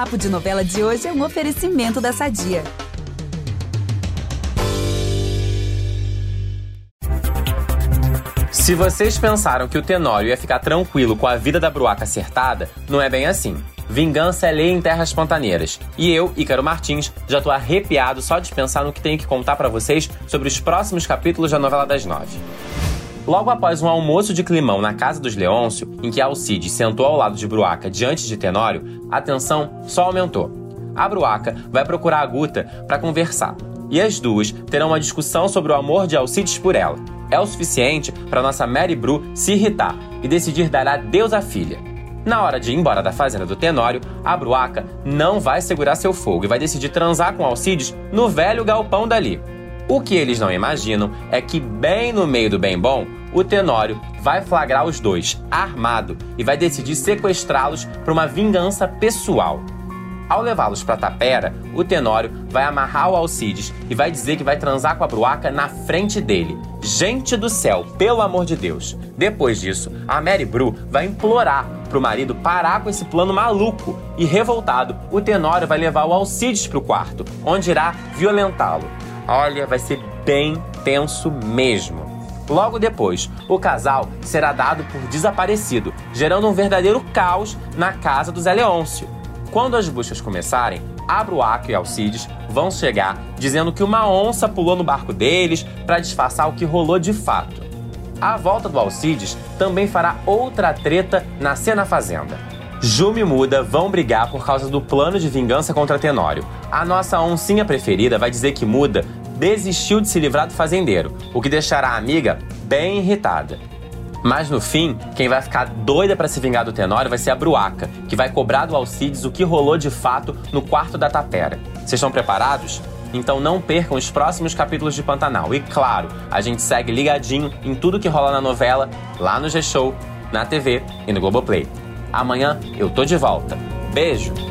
Papo de Novela de hoje é um oferecimento da Sadia. Se vocês pensaram que o Tenório ia ficar tranquilo com a vida da Bruaca acertada, não é bem assim. Vingança é lei em terras pantaneiras. E eu, Ícaro Martins, já tô arrepiado só de pensar no que tenho que contar para vocês sobre os próximos capítulos da novela das nove. Logo após um almoço de climão na casa dos Leôncio, em que Alcides sentou ao lado de Bruaca diante de Tenório, a tensão só aumentou. A Bruaca vai procurar a Guta para conversar, e as duas terão uma discussão sobre o amor de Alcides por ela. É o suficiente para nossa Mary Bru se irritar e decidir dar adeus à filha. Na hora de ir embora da fazenda do Tenório, a Bruaca não vai segurar seu fogo e vai decidir transar com Alcides no velho galpão dali. O que eles não imaginam é que, bem no meio do bem bom, o Tenório vai flagrar os dois, armado, e vai decidir sequestrá-los para uma vingança pessoal. Ao levá-los para Tapera, o Tenório vai amarrar o Alcides e vai dizer que vai transar com a Bruaca na frente dele. Gente do céu, pelo amor de Deus! Depois disso, a Mary Bru vai implorar pro marido parar com esse plano maluco e, revoltado, o Tenório vai levar o Alcides pro quarto, onde irá violentá-lo. Olha, vai ser bem tenso mesmo. Logo depois, o casal será dado por desaparecido, gerando um verdadeiro caos na casa do Zé Leôncio. Quando as buscas começarem, Abruaco e Alcides vão chegar dizendo que uma onça pulou no barco deles para disfarçar o que rolou de fato. A volta do Alcides também fará outra treta na cena fazenda. Júmi e Muda vão brigar por causa do plano de vingança contra Tenório. A nossa oncinha preferida vai dizer que Muda desistiu de se livrar do fazendeiro, o que deixará a amiga bem irritada. Mas no fim, quem vai ficar doida para se vingar do Tenório vai ser a Bruaca, que vai cobrar do Alcides o que rolou de fato no quarto da tapera. Vocês estão preparados? Então não percam os próximos capítulos de Pantanal. E claro, a gente segue ligadinho em tudo que rola na novela, lá no G-Show, na TV e no Globoplay. Amanhã eu tô de volta. Beijo!